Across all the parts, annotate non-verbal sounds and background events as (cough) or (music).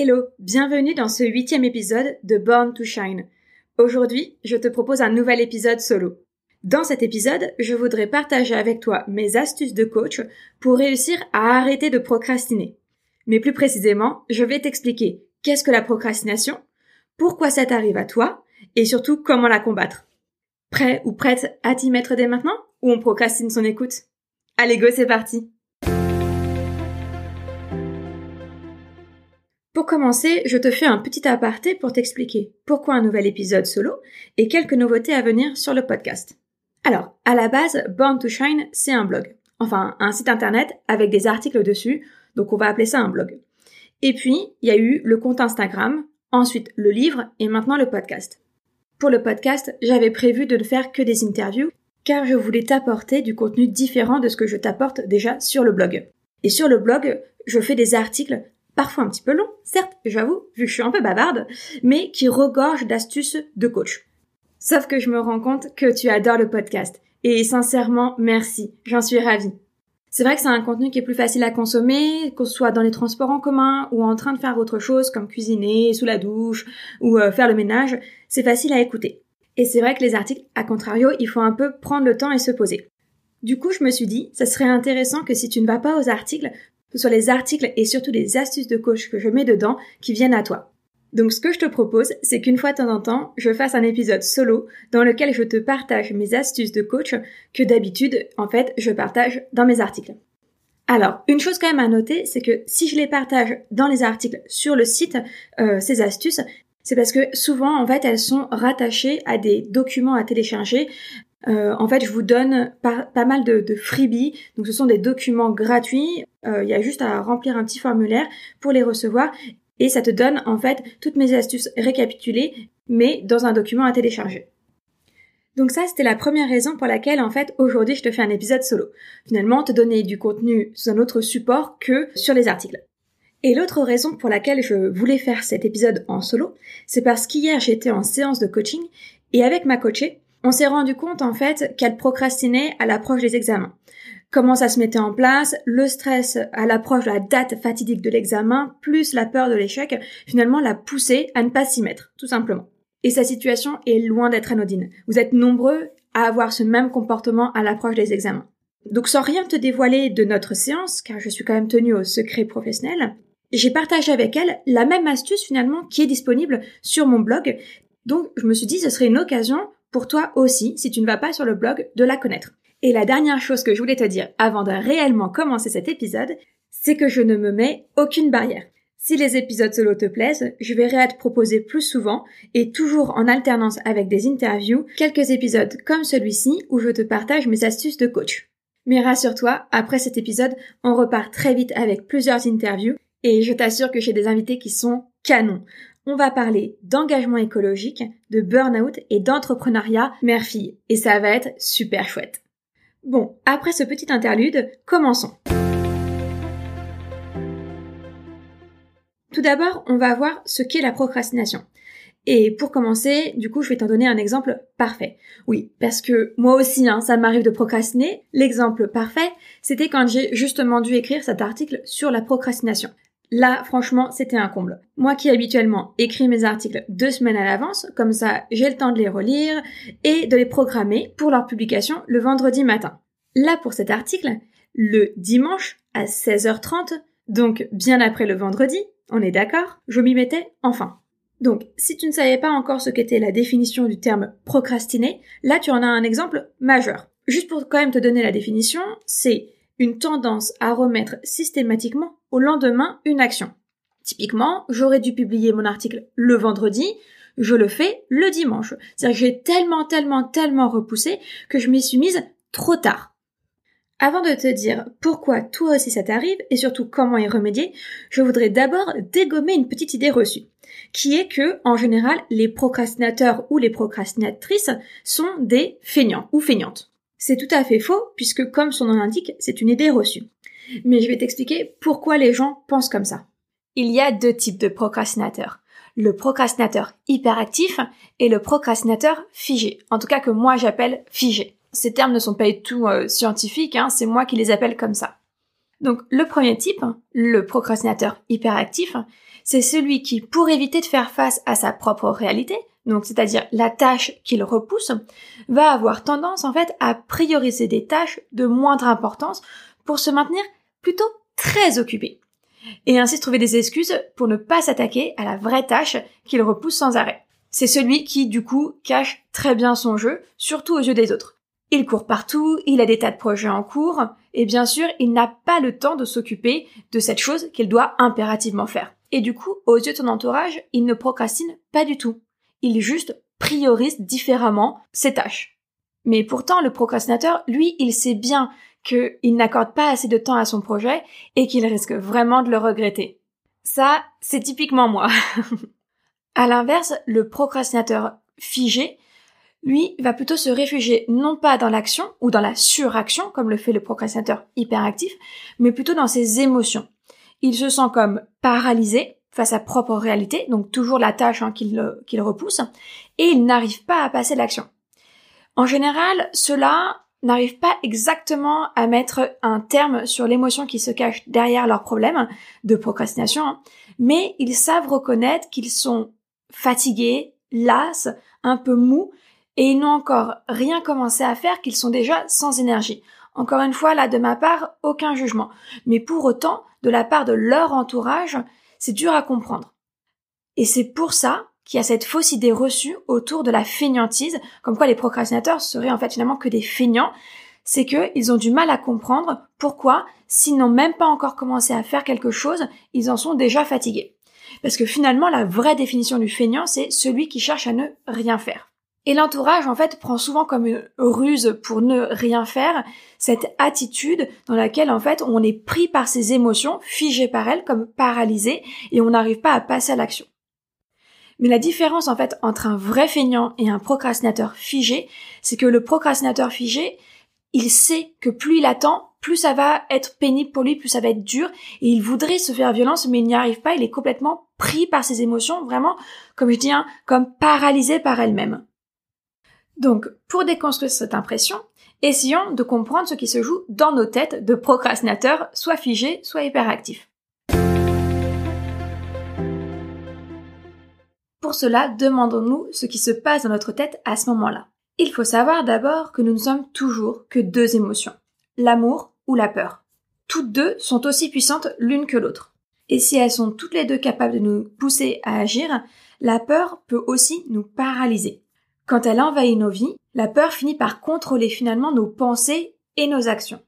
Hello, bienvenue dans ce huitième épisode de Born to Shine. Aujourd'hui, je te propose un nouvel épisode solo. Dans cet épisode, je voudrais partager avec toi mes astuces de coach pour réussir à arrêter de procrastiner. Mais plus précisément, je vais t'expliquer qu'est-ce que la procrastination, pourquoi ça t'arrive à toi, et surtout comment la combattre. Prêt ou prête à t'y mettre dès maintenant, ou on procrastine son écoute? Allez go, c'est parti Pour commencer, je te fais un petit aparté pour t'expliquer pourquoi un nouvel épisode solo et quelques nouveautés à venir sur le podcast. Alors, à la base, Born to Shine, c'est un blog. Enfin, un site internet avec des articles dessus, donc on va appeler ça un blog. Et puis, il y a eu le compte Instagram, ensuite le livre et maintenant le podcast. Pour le podcast, j'avais prévu de ne faire que des interviews car je voulais t'apporter du contenu différent de ce que je t'apporte déjà sur le blog. Et sur le blog, je fais des articles parfois un petit peu long, certes, j'avoue, vu que je suis un peu bavarde, mais qui regorge d'astuces de coach. Sauf que je me rends compte que tu adores le podcast. Et sincèrement, merci, j'en suis ravie. C'est vrai que c'est un contenu qui est plus facile à consommer, qu'on soit dans les transports en commun ou en train de faire autre chose comme cuisiner, sous la douche ou euh, faire le ménage, c'est facile à écouter. Et c'est vrai que les articles, à contrario, il faut un peu prendre le temps et se poser. Du coup, je me suis dit, ça serait intéressant que si tu ne vas pas aux articles, ce soit les articles et surtout les astuces de coach que je mets dedans qui viennent à toi. Donc ce que je te propose, c'est qu'une fois de temps en temps, je fasse un épisode solo dans lequel je te partage mes astuces de coach que d'habitude, en fait, je partage dans mes articles. Alors, une chose quand même à noter, c'est que si je les partage dans les articles sur le site, euh, ces astuces, c'est parce que souvent, en fait, elles sont rattachées à des documents à télécharger euh, en fait, je vous donne pas, mal de, freebies. Donc, ce sont des documents gratuits. Euh, il y a juste à remplir un petit formulaire pour les recevoir. Et ça te donne, en fait, toutes mes astuces récapitulées, mais dans un document à télécharger. Donc ça, c'était la première raison pour laquelle, en fait, aujourd'hui, je te fais un épisode solo. Finalement, te donner du contenu sous un autre support que sur les articles. Et l'autre raison pour laquelle je voulais faire cet épisode en solo, c'est parce qu'hier, j'étais en séance de coaching et avec ma coachée, on s'est rendu compte en fait qu'elle procrastinait à l'approche des examens. Comment ça se mettait en place, le stress à l'approche de la date fatidique de l'examen, plus la peur de l'échec, finalement l'a poussée à ne pas s'y mettre, tout simplement. Et sa situation est loin d'être anodine. Vous êtes nombreux à avoir ce même comportement à l'approche des examens. Donc sans rien te dévoiler de notre séance, car je suis quand même tenue au secret professionnel, j'ai partagé avec elle la même astuce finalement qui est disponible sur mon blog. Donc je me suis dit ce serait une occasion pour toi aussi, si tu ne vas pas sur le blog, de la connaître. Et la dernière chose que je voulais te dire avant de réellement commencer cet épisode, c'est que je ne me mets aucune barrière. Si les épisodes solo te plaisent, je verrai à te proposer plus souvent et toujours en alternance avec des interviews, quelques épisodes comme celui-ci où je te partage mes astuces de coach. Mais rassure-toi, après cet épisode, on repart très vite avec plusieurs interviews et je t'assure que j'ai des invités qui sont canons on va parler d'engagement écologique, de burn-out et d'entrepreneuriat mère-fille. Et ça va être super chouette. Bon, après ce petit interlude, commençons. Tout d'abord, on va voir ce qu'est la procrastination. Et pour commencer, du coup, je vais t'en donner un exemple parfait. Oui, parce que moi aussi, hein, ça m'arrive de procrastiner. L'exemple parfait, c'était quand j'ai justement dû écrire cet article sur la procrastination. Là, franchement, c'était un comble. Moi qui habituellement écris mes articles deux semaines à l'avance, comme ça j'ai le temps de les relire et de les programmer pour leur publication le vendredi matin. Là, pour cet article, le dimanche à 16h30, donc bien après le vendredi, on est d'accord, je m'y mettais enfin. Donc, si tu ne savais pas encore ce qu'était la définition du terme procrastiner, là tu en as un exemple majeur. Juste pour quand même te donner la définition, c'est une tendance à remettre systématiquement au lendemain une action. Typiquement, j'aurais dû publier mon article le vendredi, je le fais le dimanche. C'est-à-dire que j'ai tellement, tellement, tellement repoussé que je m'y suis mise trop tard. Avant de te dire pourquoi toi aussi ça t'arrive et surtout comment y remédier, je voudrais d'abord dégommer une petite idée reçue, qui est que, en général, les procrastinateurs ou les procrastinatrices sont des feignants ou feignantes. C'est tout à fait faux, puisque comme son nom l'indique, c'est une idée reçue. Mais je vais t'expliquer pourquoi les gens pensent comme ça. Il y a deux types de procrastinateurs. Le procrastinateur hyperactif et le procrastinateur figé. En tout cas que moi j'appelle figé. Ces termes ne sont pas du tout euh, scientifiques, hein, c'est moi qui les appelle comme ça. Donc le premier type, le procrastinateur hyperactif, c'est celui qui, pour éviter de faire face à sa propre réalité, donc c'est-à-dire la tâche qu'il repousse, va avoir tendance en fait à prioriser des tâches de moindre importance pour se maintenir plutôt très occupé. Et ainsi trouver des excuses pour ne pas s'attaquer à la vraie tâche qu'il repousse sans arrêt. C'est celui qui, du coup, cache très bien son jeu, surtout aux yeux des autres. Il court partout, il a des tas de projets en cours, et bien sûr, il n'a pas le temps de s'occuper de cette chose qu'il doit impérativement faire. Et du coup, aux yeux de son entourage, il ne procrastine pas du tout. Il juste priorise différemment ses tâches. Mais pourtant, le procrastinateur, lui, il sait bien qu'il n'accorde pas assez de temps à son projet et qu'il risque vraiment de le regretter. Ça, c'est typiquement moi. (laughs) à l'inverse, le procrastinateur figé, lui, va plutôt se réfugier non pas dans l'action ou dans la suraction, comme le fait le procrastinateur hyperactif, mais plutôt dans ses émotions. Il se sent comme paralysé à propre réalité, donc toujours la tâche hein, qu'il repousse, et il n'arrive pas à passer l'action. En général, cela n'arrive pas exactement à mettre un terme sur l'émotion qui se cache derrière leurs problèmes de procrastination, hein, mais ils savent reconnaître qu'ils sont fatigués, las, un peu mous, et ils n'ont encore rien commencé à faire qu'ils sont déjà sans énergie. Encore une fois, là, de ma part, aucun jugement. Mais pour autant, de la part de leur entourage, c'est dur à comprendre. Et c'est pour ça qu'il y a cette fausse idée reçue autour de la feignantise, comme quoi les procrastinateurs seraient en fait finalement que des feignants, c'est qu'ils ont du mal à comprendre pourquoi, s'ils n'ont même pas encore commencé à faire quelque chose, ils en sont déjà fatigués. Parce que finalement, la vraie définition du feignant, c'est celui qui cherche à ne rien faire. Et l'entourage, en fait, prend souvent comme une ruse pour ne rien faire cette attitude dans laquelle, en fait, on est pris par ses émotions, figé par elles, comme paralysé, et on n'arrive pas à passer à l'action. Mais la différence, en fait, entre un vrai feignant et un procrastinateur figé, c'est que le procrastinateur figé, il sait que plus il attend, plus ça va être pénible pour lui, plus ça va être dur, et il voudrait se faire violence, mais il n'y arrive pas, il est complètement pris par ses émotions, vraiment, comme je dis, hein, comme paralysé par elles-mêmes. Donc, pour déconstruire cette impression, essayons de comprendre ce qui se joue dans nos têtes de procrastinateurs, soit figés, soit hyperactifs. Pour cela, demandons-nous ce qui se passe dans notre tête à ce moment-là. Il faut savoir d'abord que nous ne sommes toujours que deux émotions, l'amour ou la peur. Toutes deux sont aussi puissantes l'une que l'autre. Et si elles sont toutes les deux capables de nous pousser à agir, la peur peut aussi nous paralyser. Quand elle envahit nos vies, la peur finit par contrôler finalement nos pensées et nos actions.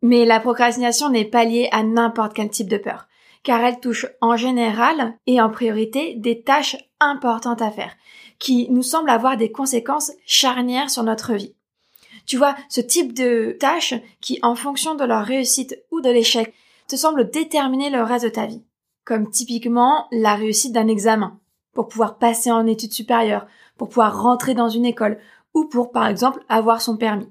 Mais la procrastination n'est pas liée à n'importe quel type de peur, car elle touche en général et en priorité des tâches importantes à faire, qui nous semblent avoir des conséquences charnières sur notre vie. Tu vois, ce type de tâches qui, en fonction de leur réussite ou de l'échec, te semblent déterminer le reste de ta vie. Comme typiquement la réussite d'un examen, pour pouvoir passer en études supérieures, pour pouvoir rentrer dans une école ou pour, par exemple, avoir son permis.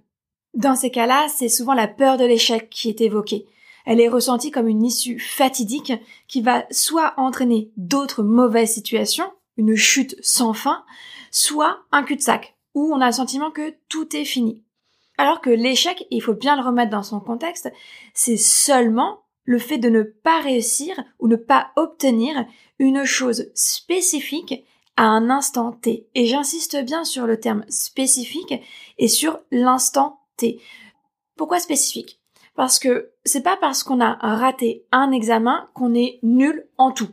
Dans ces cas-là, c'est souvent la peur de l'échec qui est évoquée. Elle est ressentie comme une issue fatidique qui va soit entraîner d'autres mauvaises situations, une chute sans fin, soit un cul-de-sac, où on a le sentiment que tout est fini. Alors que l'échec, il faut bien le remettre dans son contexte, c'est seulement le fait de ne pas réussir ou ne pas obtenir une chose spécifique à un instant T. Et j'insiste bien sur le terme spécifique et sur l'instant T. Pourquoi spécifique? Parce que c'est pas parce qu'on a raté un examen qu'on est nul en tout.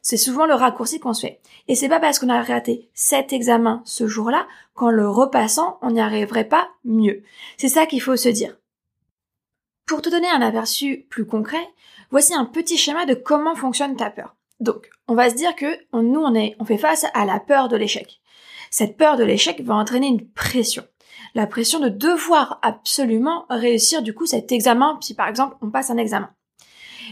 C'est souvent le raccourci qu'on se fait. Et c'est pas parce qu'on a raté cet examen ce jour-là qu'en le repassant, on n'y arriverait pas mieux. C'est ça qu'il faut se dire. Pour te donner un aperçu plus concret, voici un petit schéma de comment fonctionne ta peur. Donc, on va se dire que nous, on, est, on fait face à la peur de l'échec. Cette peur de l'échec va entraîner une pression. La pression de devoir absolument réussir du coup cet examen, si par exemple on passe un examen.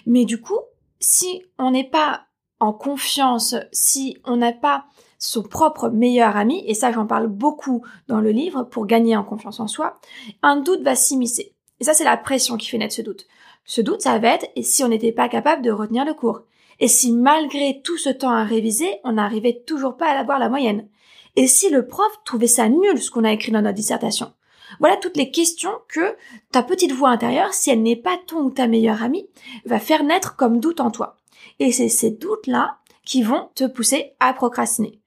Mais du coup, si on n'est pas en confiance, si on n'a pas son propre meilleur ami, et ça j'en parle beaucoup dans le livre pour gagner en confiance en soi, un doute va s'immiscer. Et ça c'est la pression qui fait naître ce doute. Ce doute ça va être et si on n'était pas capable de retenir le cours? Et si malgré tout ce temps à réviser, on n'arrivait toujours pas à avoir la moyenne? Et si le prof trouvait ça nul ce qu'on a écrit dans notre dissertation? Voilà toutes les questions que ta petite voix intérieure, si elle n'est pas ton ou ta meilleure amie, va faire naître comme doute en toi. Et c'est ces doutes-là qui vont te pousser à procrastiner.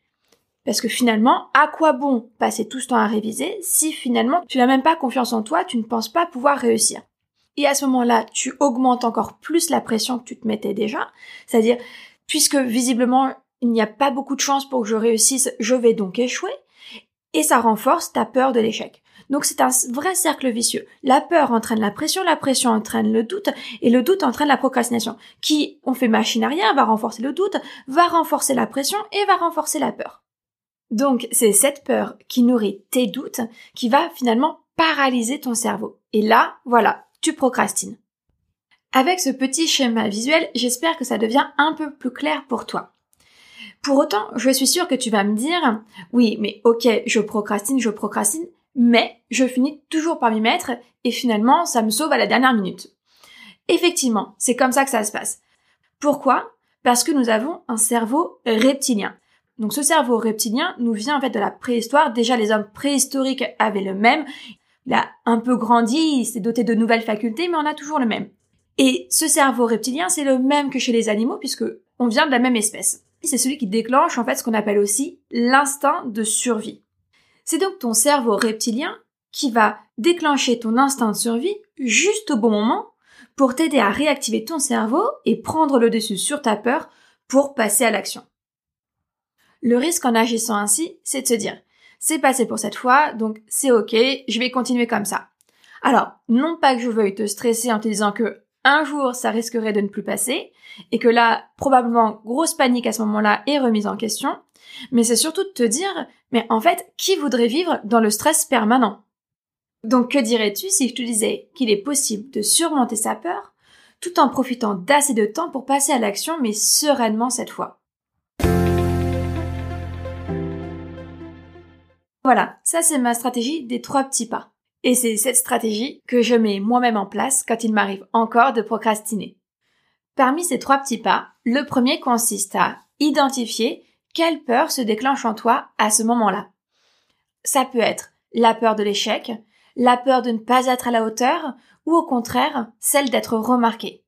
Parce que finalement, à quoi bon passer tout ce temps à réviser si finalement tu n'as même pas confiance en toi, tu ne penses pas pouvoir réussir? Et à ce moment-là, tu augmentes encore plus la pression que tu te mettais déjà. C'est-à-dire, puisque visiblement, il n'y a pas beaucoup de chances pour que je réussisse, je vais donc échouer. Et ça renforce ta peur de l'échec. Donc c'est un vrai cercle vicieux. La peur entraîne la pression, la pression entraîne le doute, et le doute entraîne la procrastination, qui, on fait machine arrière, va renforcer le doute, va renforcer la pression et va renforcer la peur. Donc c'est cette peur qui nourrit tes doutes qui va finalement paralyser ton cerveau. Et là, voilà, tu procrastines. Avec ce petit schéma visuel, j'espère que ça devient un peu plus clair pour toi. Pour autant, je suis sûre que tu vas me dire, oui, mais ok, je procrastine, je procrastine, mais je finis toujours par m'y mettre et finalement ça me sauve à la dernière minute. Effectivement, c'est comme ça que ça se passe. Pourquoi? Parce que nous avons un cerveau reptilien. Donc ce cerveau reptilien nous vient en fait de la préhistoire. Déjà les hommes préhistoriques avaient le même. Il a un peu grandi, il s'est doté de nouvelles facultés, mais on a toujours le même. Et ce cerveau reptilien, c'est le même que chez les animaux puisque on vient de la même espèce. C'est celui qui déclenche en fait ce qu'on appelle aussi l'instinct de survie. C'est donc ton cerveau reptilien qui va déclencher ton instinct de survie juste au bon moment pour t'aider à réactiver ton cerveau et prendre le dessus sur ta peur pour passer à l'action. Le risque en agissant ainsi, c'est de se dire, c'est passé pour cette fois, donc c'est ok, je vais continuer comme ça. Alors, non pas que je veuille te stresser en te disant que un jour ça risquerait de ne plus passer, et que là, probablement, grosse panique à ce moment-là est remise en question, mais c'est surtout de te dire, mais en fait, qui voudrait vivre dans le stress permanent? Donc que dirais-tu si je te disais qu'il est possible de surmonter sa peur tout en profitant d'assez de temps pour passer à l'action, mais sereinement cette fois? Voilà, ça c'est ma stratégie des trois petits pas. Et c'est cette stratégie que je mets moi-même en place quand il m'arrive encore de procrastiner. Parmi ces trois petits pas, le premier consiste à identifier quelle peur se déclenche en toi à ce moment-là Ça peut être la peur de l'échec, la peur de ne pas être à la hauteur, ou au contraire, celle d'être remarqué.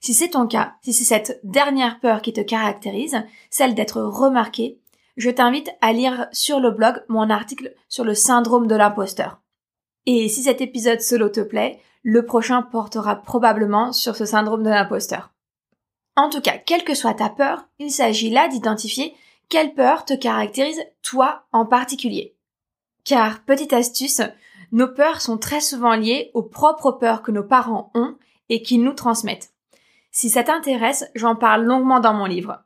Si c'est ton cas, si c'est cette dernière peur qui te caractérise, celle d'être remarqué, je t'invite à lire sur le blog mon article sur le syndrome de l'imposteur. Et si cet épisode solo te plaît, le prochain portera probablement sur ce syndrome de l'imposteur. En tout cas, quelle que soit ta peur, il s'agit là d'identifier quelle peur te caractérise toi en particulier Car, petite astuce, nos peurs sont très souvent liées aux propres peurs que nos parents ont et qu'ils nous transmettent. Si ça t'intéresse, j'en parle longuement dans mon livre.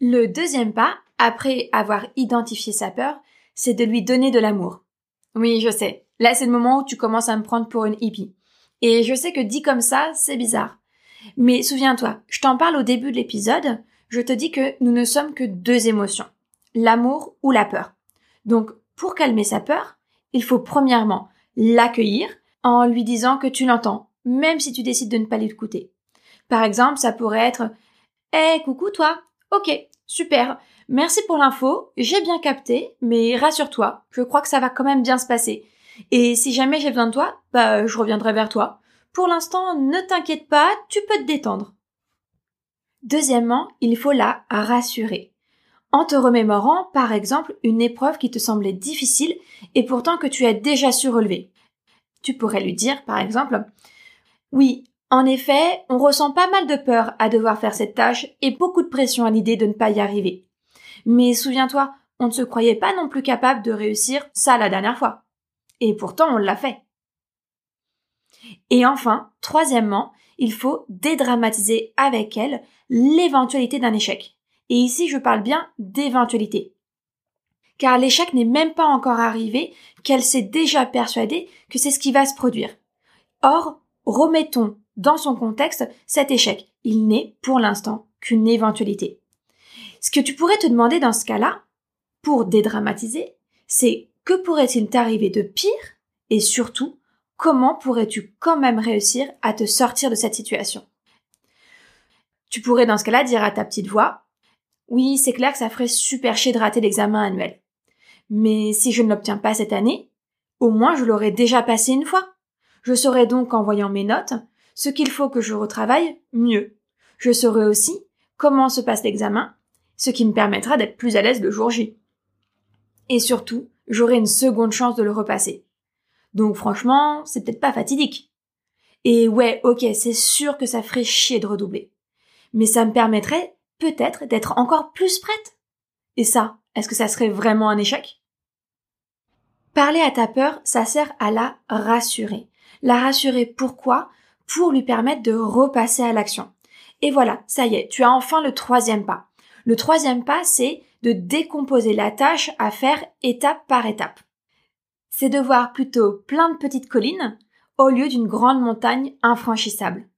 Le deuxième pas, après avoir identifié sa peur, c'est de lui donner de l'amour. Oui, je sais. Là, c'est le moment où tu commences à me prendre pour une hippie. Et je sais que dit comme ça, c'est bizarre. Mais souviens-toi, je t'en parle au début de l'épisode, je te dis que nous ne sommes que deux émotions, l'amour ou la peur. Donc, pour calmer sa peur, il faut premièrement l'accueillir en lui disant que tu l'entends, même si tu décides de ne pas l'écouter. Par exemple, ça pourrait être Eh, coucou toi Ok, super, merci pour l'info, j'ai bien capté, mais rassure-toi, je crois que ça va quand même bien se passer. Et si jamais j'ai besoin de toi, bah je reviendrai vers toi. Pour l'instant, ne t'inquiète pas, tu peux te détendre. Deuxièmement, il faut la rassurer. En te remémorant, par exemple, une épreuve qui te semblait difficile et pourtant que tu as déjà su relever. Tu pourrais lui dire, par exemple, oui, en effet, on ressent pas mal de peur à devoir faire cette tâche et beaucoup de pression à l'idée de ne pas y arriver. Mais souviens-toi, on ne se croyait pas non plus capable de réussir ça la dernière fois. Et pourtant, on l'a fait. Et enfin, troisièmement, il faut dédramatiser avec elle l'éventualité d'un échec. Et ici, je parle bien d'éventualité. car l'échec n'est même pas encore arrivé, qu'elle s'est déjà persuadée que c'est ce qui va se produire. Or, remettons dans son contexte cet échec. Il n'est, pour l'instant, qu'une éventualité. Ce que tu pourrais te demander dans ce cas-là, pour dédramatiser, c'est que pourrait-il t'arriver de pire et surtout, comment pourrais-tu quand même réussir à te sortir de cette situation? Tu pourrais dans ce cas-là dire à ta petite voix, oui, c'est clair que ça ferait super chier de rater l'examen annuel. Mais si je ne l'obtiens pas cette année, au moins je l'aurais déjà passé une fois. Je saurais donc, en voyant mes notes, ce qu'il faut que je retravaille mieux. Je saurai aussi comment se passe l'examen, ce qui me permettra d'être plus à l'aise le jour J. Et surtout, j'aurai une seconde chance de le repasser. Donc franchement, c'est peut-être pas fatidique. Et ouais, ok, c'est sûr que ça ferait chier de redoubler. Mais ça me permettrait peut-être d'être encore plus prête. Et ça, est-ce que ça serait vraiment un échec? Parler à ta peur, ça sert à la rassurer. La rassurer pourquoi? Pour lui permettre de repasser à l'action. Et voilà, ça y est, tu as enfin le troisième pas. Le troisième pas, c'est de décomposer la tâche à faire étape par étape. C'est de voir plutôt plein de petites collines au lieu d'une grande montagne infranchissable.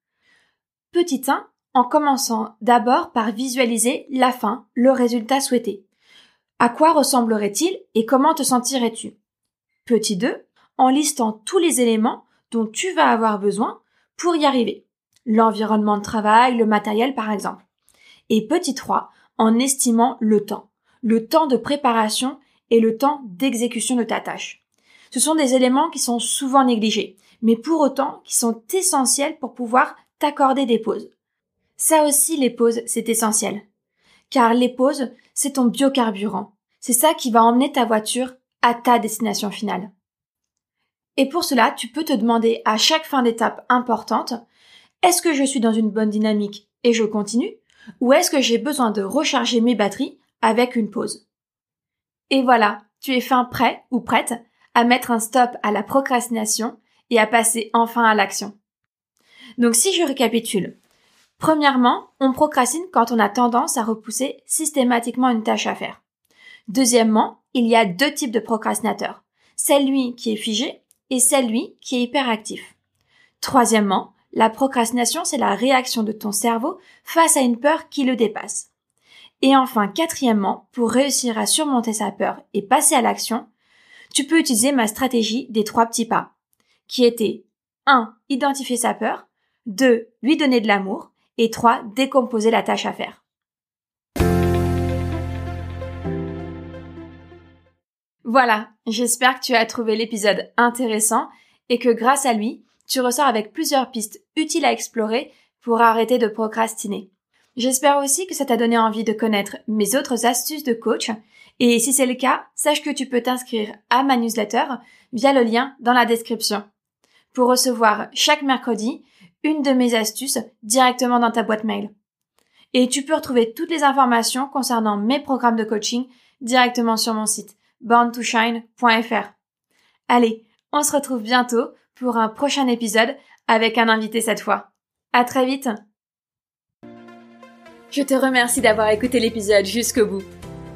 Petit 1, en commençant d'abord par visualiser la fin, le résultat souhaité. À quoi ressemblerait-il et comment te sentirais-tu? Petit 2, en listant tous les éléments dont tu vas avoir besoin pour y arriver. L'environnement de travail, le matériel par exemple. Et petit 3, en estimant le temps. Le temps de préparation et le temps d'exécution de ta tâche. Ce sont des éléments qui sont souvent négligés, mais pour autant qui sont essentiels pour pouvoir t'accorder des pauses. Ça aussi, les pauses, c'est essentiel. Car les pauses, c'est ton biocarburant. C'est ça qui va emmener ta voiture à ta destination finale. Et pour cela, tu peux te demander à chaque fin d'étape importante, est-ce que je suis dans une bonne dynamique et je continue? Ou est-ce que j'ai besoin de recharger mes batteries avec une pause? Et voilà, tu es fin prêt ou prête à mettre un stop à la procrastination et à passer enfin à l'action. Donc si je récapitule, premièrement, on procrastine quand on a tendance à repousser systématiquement une tâche à faire. Deuxièmement, il y a deux types de procrastinateurs. Celui qui est figé et celui qui est hyperactif. Troisièmement, la procrastination, c'est la réaction de ton cerveau face à une peur qui le dépasse. Et enfin, quatrièmement, pour réussir à surmonter sa peur et passer à l'action, tu peux utiliser ma stratégie des trois petits pas, qui était 1. Identifier sa peur, 2. Lui donner de l'amour, et 3. Décomposer la tâche à faire. Voilà, j'espère que tu as trouvé l'épisode intéressant et que grâce à lui, tu ressors avec plusieurs pistes utiles à explorer pour arrêter de procrastiner. J'espère aussi que ça t'a donné envie de connaître mes autres astuces de coach et si c'est le cas, sache que tu peux t'inscrire à ma newsletter via le lien dans la description pour recevoir chaque mercredi une de mes astuces directement dans ta boîte mail. Et tu peux retrouver toutes les informations concernant mes programmes de coaching directement sur mon site borntoshine.fr. Allez, on se retrouve bientôt pour un prochain épisode avec un invité cette fois. À très vite! Je te remercie d'avoir écouté l'épisode jusqu'au bout.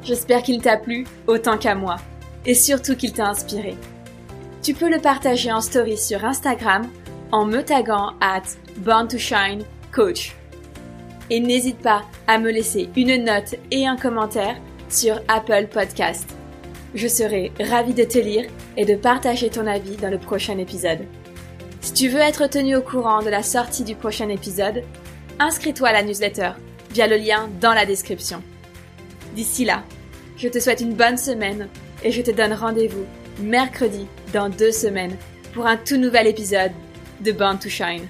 J'espère qu'il t'a plu autant qu'à moi et surtout qu'il t'a inspiré. Tu peux le partager en story sur Instagram en me taguant at Born to Shine Coach. Et n'hésite pas à me laisser une note et un commentaire sur Apple Podcast. Je serai ravie de te lire et de partager ton avis dans le prochain épisode. Si tu veux être tenu au courant de la sortie du prochain épisode, inscris-toi à la newsletter via le lien dans la description. D'ici là, je te souhaite une bonne semaine et je te donne rendez-vous mercredi dans deux semaines pour un tout nouvel épisode de Born to Shine.